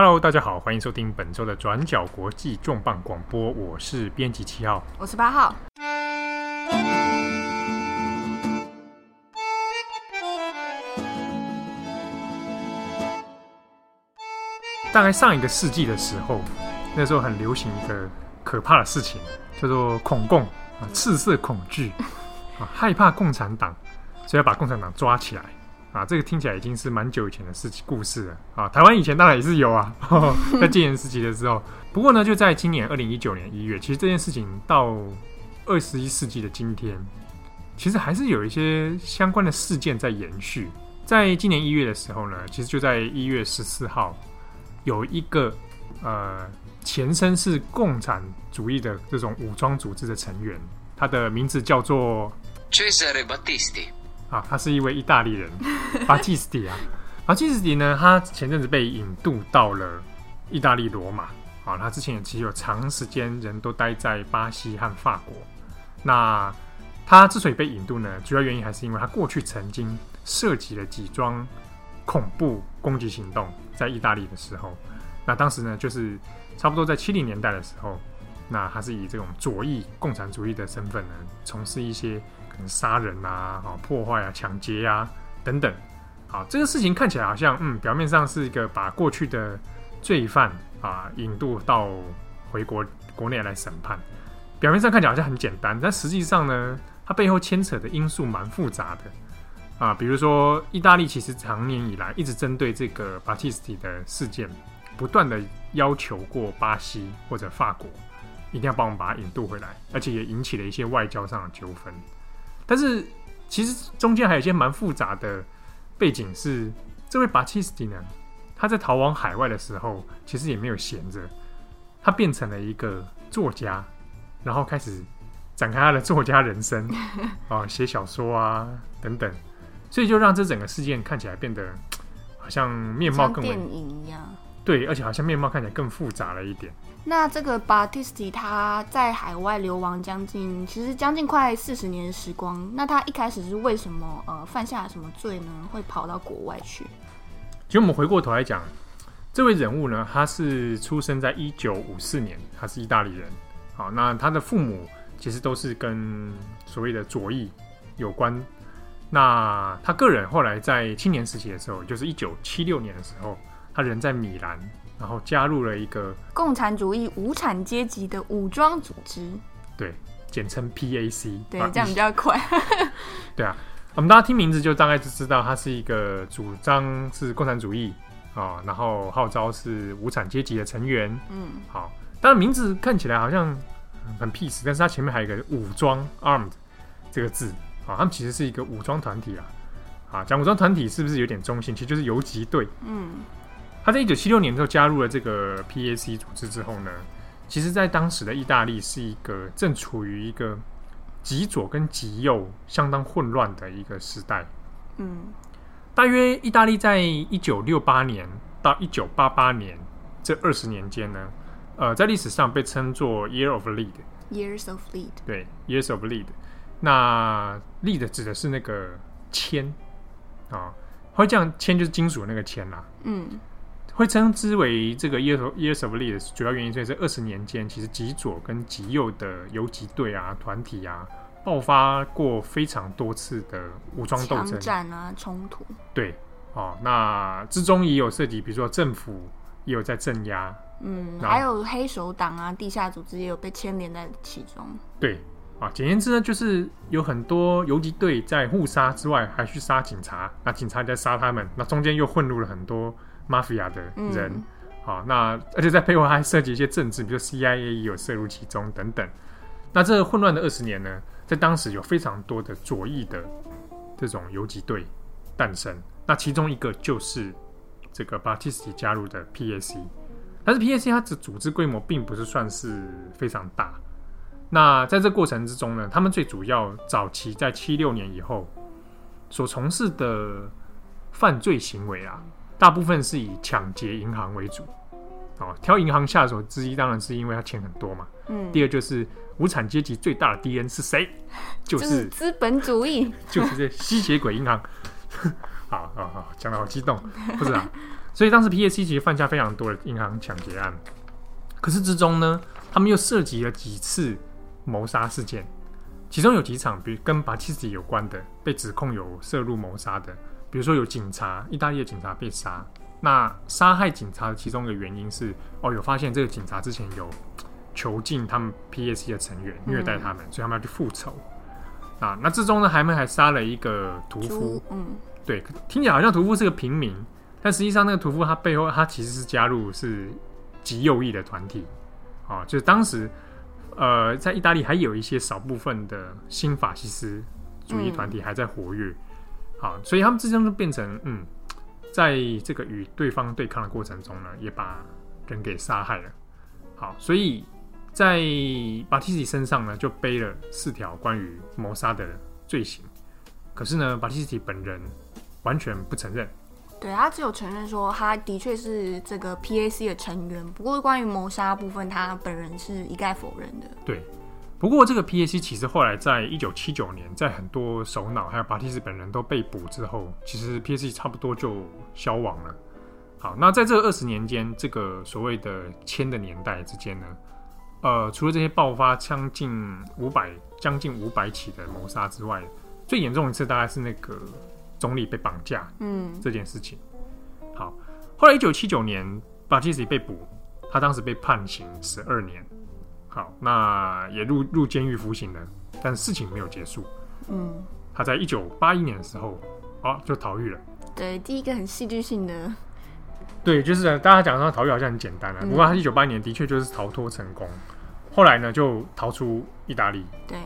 Hello，大家好，欢迎收听本周的转角国际重磅广播，我是编辑七号，我是八号。大概上一个世纪的时候，那时候很流行一个可怕的事情，叫做恐共啊，赤色恐惧啊，害怕共产党，所以要把共产党抓起来。啊，这个听起来已经是蛮久以前的事情故事了啊。台湾以前当然也是有啊，在戒严时期的时候。不过呢，就在今年二零一九年一月，其实这件事情到二十一世纪的今天，其实还是有一些相关的事件在延续。在今年一月的时候呢，其实就在一月十四号，有一个呃前身是共产主义的这种武装组织的成员，他的名字叫做。啊，他是一位意大利人，巴蒂斯蒂啊。巴蒂斯蒂呢，他前阵子被引渡到了意大利罗马。啊，他之前也其实有长时间人都待在巴西和法国。那他之所以被引渡呢，主要原因还是因为他过去曾经涉及了几桩恐怖攻击行动，在意大利的时候。那当时呢，就是差不多在七零年代的时候，那他是以这种左翼共产主义的身份呢，从事一些。杀人啊，破坏啊，抢劫啊，等等。好，这个事情看起来好像，嗯，表面上是一个把过去的罪犯啊引渡到回国国内来审判，表面上看起来好像很简单，但实际上呢，它背后牵扯的因素蛮复杂的啊。比如说，意大利其实长年以来一直针对这个巴蒂斯蒂的事件，不断的要求过巴西或者法国一定要帮我们把他引渡回来，而且也引起了一些外交上的纠纷。但是其实中间还有一些蛮复杂的背景，是这位巴切斯蒂呢，他在逃亡海外的时候，其实也没有闲着，他变成了一个作家，然后开始展开他的作家人生啊，写小说啊等等，所以就让这整个事件看起来变得好像面貌更为电影一样，对，而且好像面貌看起来更复杂了一点。那这个 Batisti 他在海外流亡将近，其实将近快四十年的时光。那他一开始是为什么呃犯下了什么罪呢？会跑到国外去？其实我们回过头来讲，这位人物呢，他是出生在一九五四年，他是意大利人。好，那他的父母其实都是跟所谓的左翼有关。那他个人后来在青年时期的时候，就是一九七六年的时候，他人在米兰。然后加入了一个共产主义无产阶级的武装组织，对，简称 PAC，对，这样比较快。对啊，我们大家听名字就大概就知道，他是一个主张是共产主义啊，然后号召是无产阶级的成员。嗯，好，当然名字看起来好像很 peace，但是它前面还有一个武装 armed 这个字啊，他们其实是一个武装团体啊。啊，讲武装团体是不是有点中性？其实就是游击队。嗯。他在一九七六年的时候加入了这个 PAC 组织之后呢，其实，在当时的意大利是一个正处于一个极左跟极右相当混乱的一个时代。嗯，大约意大利在一九六八年到一九八八年这二十年间呢，呃，在历史上被称作 Year of Lead。Years of Lead。对，Years of Lead。那 Lead 指的是那个铅啊，会这样铅就是金属那个铅啦。嗯。会称之为这个 years of, years of lead 主要原因，所以这二十年间，其实极左跟极右的游击队啊、团体啊，爆发过非常多次的武装斗争、战啊、冲突。对，哦，那之中也有涉及，比如说政府也有在镇压，嗯，还有黑手党啊、地下组织也有被牵连在其中。对，啊，简言之呢，就是有很多游击队在互杀之外，还去杀警察，那警察在杀他们，那中间又混入了很多。Mafia 的人，嗯、好，那而且在背后还涉及一些政治，比如 CIA 也有涉入其中等等。那这混乱的二十年呢，在当时有非常多的左翼的这种游击队诞生。那其中一个就是这个巴蒂斯蒂加入的 PAC，但是 PAC 它的组织规模并不是算是非常大。那在这过程之中呢，他们最主要早期在七六年以后所从事的犯罪行为啊。大部分是以抢劫银行为主，哦，挑银行下手之一，当然是因为他钱很多嘛。嗯。第二就是无产阶级最大的敌人是谁？就是资本主义，就是这吸血鬼银行。好好好，讲的好激动，不是啊？所以当时 PAC 其实犯下非常多的银行抢劫案，可是之中呢，他们又涉及了几次谋杀事件，其中有几场，比如跟巴蒂斯蒂有关的，被指控有涉入谋杀的，比如说有警察，意大利的警察被杀，那杀害警察的其中一个原因是，哦，有发现这个警察之前有囚禁他们 PSC 的成员，虐待他们，嗯、所以他们要去复仇。啊，那之中呢，还们还杀了一个屠夫，嗯，对，听起来好像屠夫是个平民，但实际上那个屠夫他背后他其实是加入是极右翼的团体，啊，就是当时呃在意大利还有一些少部分的新法西斯主义团体还在活跃，好、嗯，所以他们之间就变成嗯，在这个与对方对抗的过程中呢，也把人给杀害了，好，所以。在巴蒂斯蒂身上呢，就背了四条关于谋杀的罪行。可是呢，巴蒂斯蒂本人完全不承认。对，他只有承认说他的确是这个 PAC 的成员，不过关于谋杀部分，他本人是一概否认的。对，不过这个 PAC 其实后来在一九七九年，在很多首脑还有巴蒂斯蒂本人都被捕之后，其实 PAC 差不多就消亡了。好，那在这二十年间，这个所谓的“千”的年代之间呢？呃，除了这些爆发将近五百、将近五百起的谋杀之外，最严重一次大概是那个总理被绑架，嗯，这件事情。好，后来一九七九年，巴蒂斯蒂被捕，他当时被判刑十二年，好，那也入入监狱服刑了，但事情没有结束，嗯，他在一九八一年的时候，啊，就逃狱了。对，第一个很戏剧性的。对，就是大家讲说逃狱好像很简单啊，不过他一九八一年的确就是逃脱成功，后来呢就逃出意大利。对，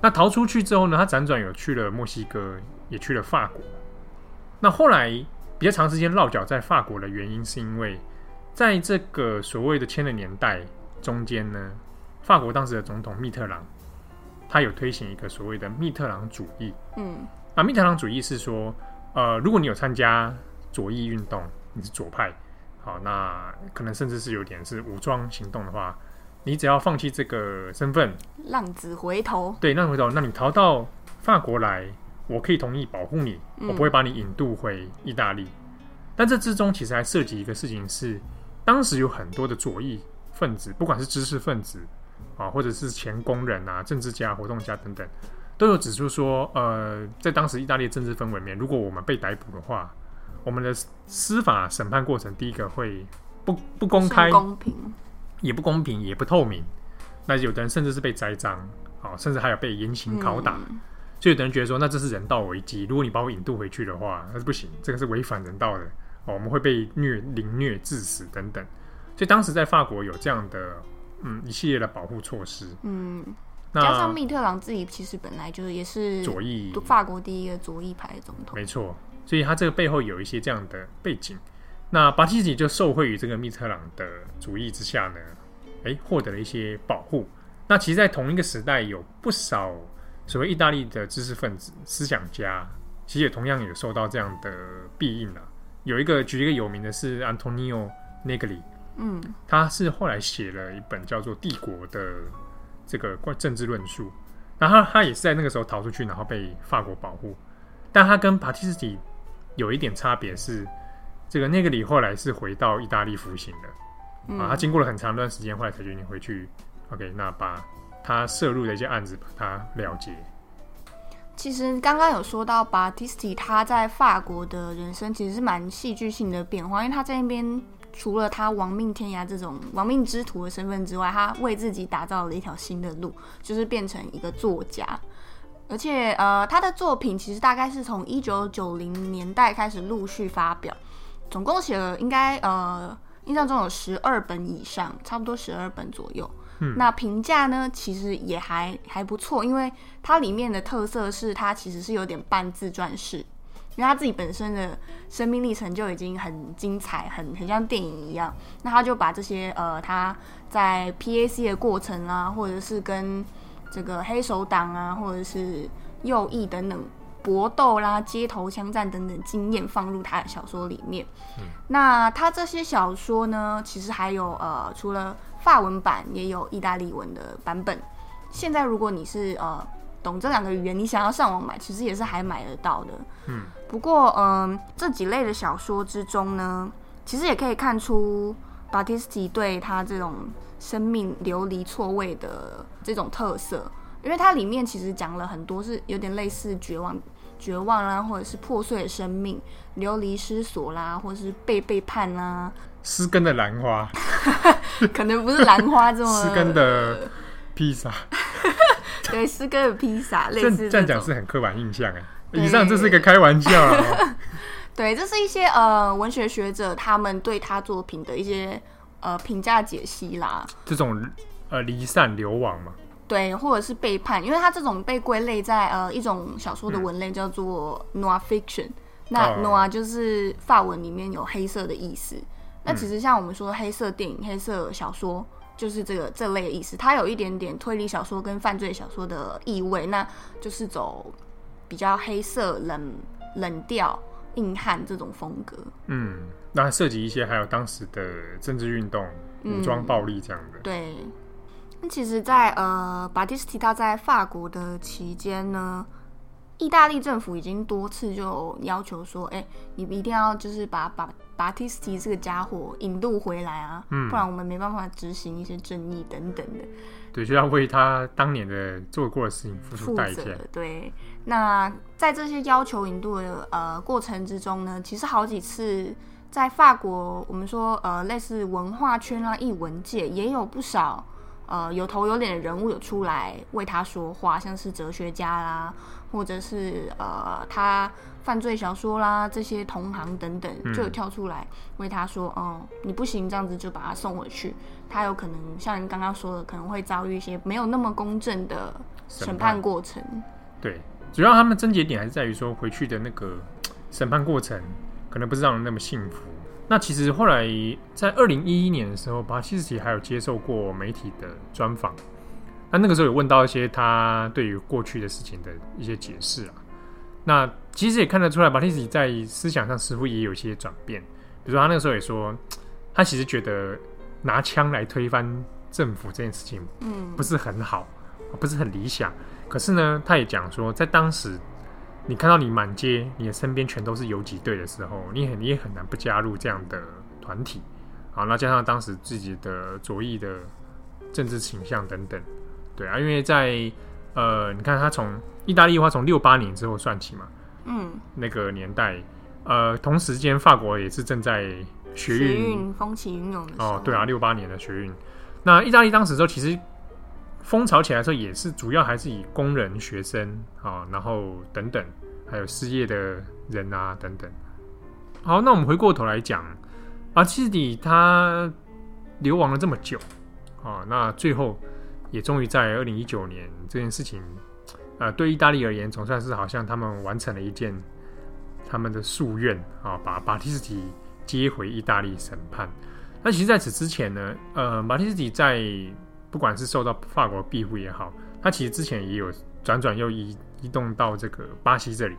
那逃出去之后呢，他辗转有去了墨西哥，也去了法国。那后来比较长时间落脚在法国的原因，是因为在这个所谓的千的年代中间呢，法国当时的总统密特朗，他有推行一个所谓的密特朗主义。嗯，那密特朗主义是说，呃，如果你有参加左翼运动。你是左派，好，那可能甚至是有点是武装行动的话，你只要放弃这个身份，浪子回头，对，浪子回头，那你逃到法国来，我可以同意保护你，我不会把你引渡回意大利。嗯、但这之中其实还涉及一个事情是，当时有很多的左翼分子，不管是知识分子啊，或者是前工人啊、政治家、活动家等等，都有指出说，呃，在当时意大利的政治氛围里面，如果我们被逮捕的话，我们的司法审判过程，第一个会不不公开，公平，也不公平，也不透明。那有的人甚至是被栽赃，啊，甚至还有被严刑拷打。嗯、所以有的人觉得说，那这是人道危机。如果你把我引渡回去的话，那是不行，这个是违反人道的。哦，我们会被虐、凌虐致死等等。所以当时在法国有这样的嗯一系列的保护措施。嗯，那加上密特朗自己其实本来就是也是左翼，法国第一个左翼派的总统。没错。所以他这个背后有一些这样的背景，那巴蒂斯蒂就受惠于这个密特朗的主义之下呢，诶，获得了一些保护。那其实，在同一个时代，有不少所谓意大利的知识分子、思想家，其实也同样有受到这样的庇荫啊。有一个举一个有名的是安东尼奥内格里，嗯，他是后来写了一本叫做《帝国》的这个关政治论述，然后他，也是在那个时候逃出去，然后被法国保护，但他跟巴蒂斯蒂。有一点差别是，这个内格里后来是回到意大利服刑的，嗯、啊，他经过了很长一段时间，后来才决定回去。OK，那把他涉入的一些案子把它了结。其实刚刚有说到巴蒂斯蒂他在法国的人生其实是蛮戏剧性的变化，因为他在那边除了他亡命天涯这种亡命之徒的身份之外，他为自己打造了一条新的路，就是变成一个作家。而且，呃，他的作品其实大概是从一九九零年代开始陆续发表，总共写了应该呃印象中有十二本以上，差不多十二本左右。嗯，那评价呢，其实也还还不错，因为它里面的特色是它其实是有点半自传式，因为他自己本身的生命历程就已经很精彩，很很像电影一样。那他就把这些呃他在 PAC 的过程啊，或者是跟这个黑手党啊，或者是右翼等等搏斗啦、街头枪战等等经验放入他的小说里面。嗯、那他这些小说呢，其实还有呃，除了法文版，也有意大利文的版本。现在如果你是呃懂这两个语言，你想要上网买，其实也是还买得到的。嗯，不过，嗯，这几类的小说之中呢，其实也可以看出巴蒂斯提对他这种生命流离错位的这种特色，因为它里面其实讲了很多是有点类似绝望、绝望啦，或者是破碎的生命、流离失所啦，或者是被背叛啦。失根的兰花，可能不是兰花这么失根的披萨，对，失根的披萨，类似这样讲是很刻板印象哎。以上这是一个开玩笑，哦，对，这是一些呃文学学者他们对他作品的一些呃评价解析啦。这种呃离散流亡嘛，对，或者是背叛，因为他这种被归类在呃一种小说的文类叫做 noir fiction，嗯。那 noir 就是法文里面有黑色的意思。那其实像我们说的黑色电影、黑色小说，就是这个这类的意思。它有一点点推理小说跟犯罪小说的意味，那就是走。比较黑色、冷冷调、硬汉这种风格。嗯，那涉及一些还有当时的政治运动、武装暴力这样的。嗯、对。那其实在，在呃，巴蒂斯提他在法国的期间呢，意大利政府已经多次就要求说：“哎、欸，你一定要就是把把巴蒂斯蒂这个家伙引渡回来啊，嗯、不然我们没办法执行一些正义等等的。”对，就要为他当年的做过的事情付出代价。对，那在这些要求引渡的呃过程之中呢，其实好几次在法国，我们说呃类似文化圈啊、艺文界也有不少呃有头有脸的人物有出来为他说话，像是哲学家啦，或者是呃他犯罪小说啦这些同行等等，就有跳出来为他说：“哦、嗯，你不行，这样子就把他送回去。”他有可能像你刚刚说的，可能会遭遇一些没有那么公正的审判过程。对，主要他们症结点还是在于说，回去的那个审判过程可能不是让人那么幸福。那其实后来在二零一一年的时候，巴西斯奇还有接受过媒体的专访。那那个时候有问到一些他对于过去的事情的一些解释啊。那其实也看得出来，巴蒂斯蒂在思想上似乎也有一些转变。比如说他那个时候也说，他其实觉得。拿枪来推翻政府这件事情，嗯，不是很好，不是很理想。可是呢，他也讲说，在当时，你看到你满街，你的身边全都是游击队的时候，你很你也很难不加入这样的团体。好，那加上当时自己的左翼的政治倾向等等，对啊，因为在呃，你看他从意大利的话，从六八年之后算起嘛，嗯，那个年代，呃，同时间法国也是正在。学运风起云涌的时候哦，对啊，六八年的学运。那意大利当时时候其实风潮起来的时候，也是主要还是以工人、学生啊、然后等等，还有失业的人啊等等。好，那我们回过头来讲，巴蒂斯蒂他流亡了这么久啊、那最后也终于在二零一九年这件事情，呃，对意大利而言，总算是好像他们完成了一件他们的夙愿啊、把巴蒂斯蒂。接回意大利审判。那其实在此之前呢，呃，马蒂斯蒂在不管是受到法国庇护也好，他其实之前也有转转又移移动到这个巴西这里。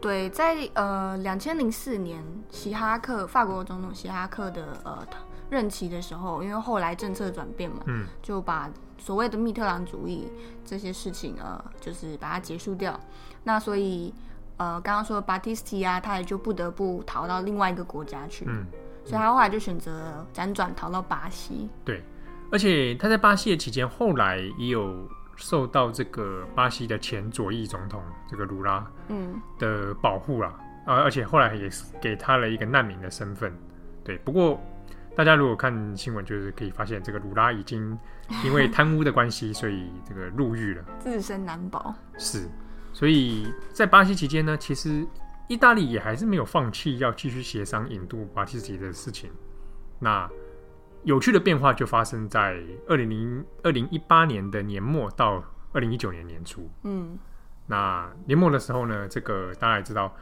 对，在呃两千零四年，希哈克法国总统希哈克的呃任期的时候，因为后来政策转变嘛，嗯，就把所谓的密特朗主义这些事情呃，就是把它结束掉。那所以。呃，刚刚说的巴蒂斯蒂啊，他也就不得不逃到另外一个国家去，嗯，所以他后来就选择辗转逃到巴西。对，而且他在巴西的期间，后来也有受到这个巴西的前左翼总统这个卢拉嗯的保护啦，啊、嗯，而且后来也是给他了一个难民的身份。对，不过大家如果看新闻，就是可以发现这个卢拉已经因为贪污的关系，所以这个入狱了，自身难保。是。所以在巴西期间呢，其实意大利也还是没有放弃要继续协商引渡巴蒂斯蒂的事情。那有趣的变化就发生在二零零二零一八年的年末到二零一九年年初。嗯，那年末的时候呢，这个大家也知道，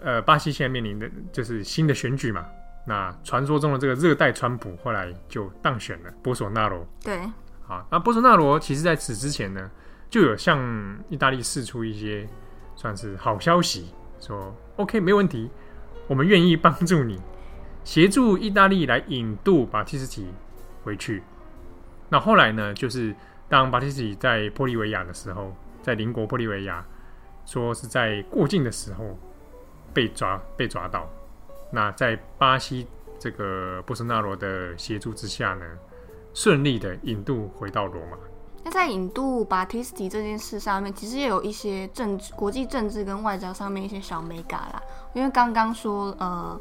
呃，巴西现在面临的就是新的选举嘛。那传说中的这个热带川普后来就当选了波索纳罗。对，好，那波索纳罗其实在此之前呢。就有向意大利释出一些算是好消息，说 OK 没问题，我们愿意帮助你，协助意大利来引渡巴蒂斯蒂回去。那后来呢，就是当巴蒂斯蒂在玻利维亚的时候，在邻国玻利维亚，说是在过境的时候，被抓被抓到。那在巴西这个波索纳罗的协助之下呢，顺利的引渡回到罗马。那在引渡巴蒂斯蒂这件事上面，其实也有一些政治、国际政治跟外交上面一些小美感啦。因为刚刚说，呃。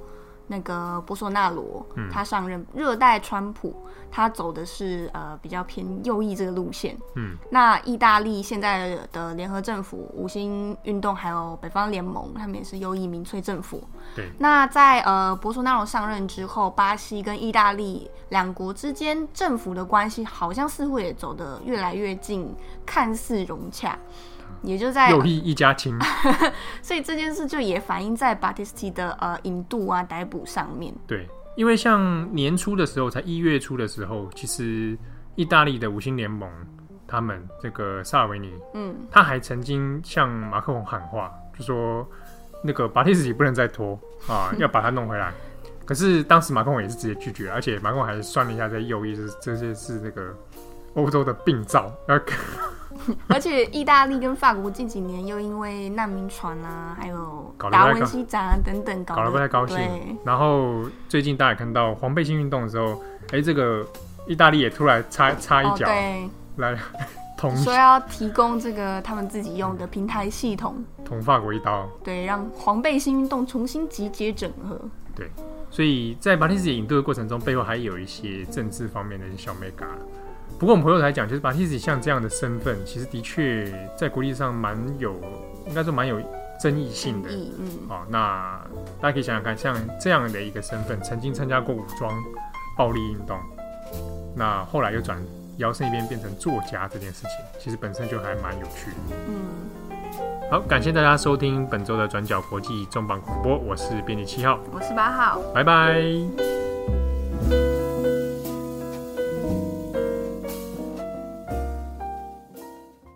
那个波索纳罗，他上任热带川普，他走的是呃比较偏右翼这个路线。嗯，那意大利现在的联合政府、五星运动还有北方联盟，他们也是右翼民粹政府。对。那在呃波索纳罗上任之后，巴西跟意大利两国之间政府的关系好像似乎也走得越来越近，看似融洽。也就在右翼一家亲，所以这件事就也反映在巴蒂斯蒂的呃引渡啊逮捕上面。对，因为像年初的时候，才一月初的时候，其实意大利的五星联盟他们这个萨尔维尼，嗯，他还曾经向马克龙喊话，就说那个巴蒂斯蒂不能再拖啊，要把他弄回来。可是当时马克龙也是直接拒绝，而且马克龙还算了一下，在右翼是这些是那个欧洲的病灶。而且意大利跟法国近几年又因为难民船啊，还有达文西展啊等等搞，搞得不太高兴。然后最近大家看到黄背心运动的时候，哎、欸，这个意大利也突然插插一脚、哦，来 捅，说要提供这个他们自己用的平台系统，捅法国一刀。对，让黄背心运动重新集结整合。对，所以在巴蒂斯蒂引渡的过程中，背后还有一些政治方面的一些小眉角。不过我们回头来讲，就是巴蒂斯蒂像这样的身份，其实的确在国际上蛮有，应该说蛮有争议性的。嗯嗯。好、哦，那大家可以想想看，像这样的一个身份，曾经参加过武装暴力运动，那后来又转摇身一变变成作家这件事情，其实本身就还蛮有趣的。嗯。好，感谢大家收听本周的转角国际重磅广播，我是编辑七号，我是八号，拜拜。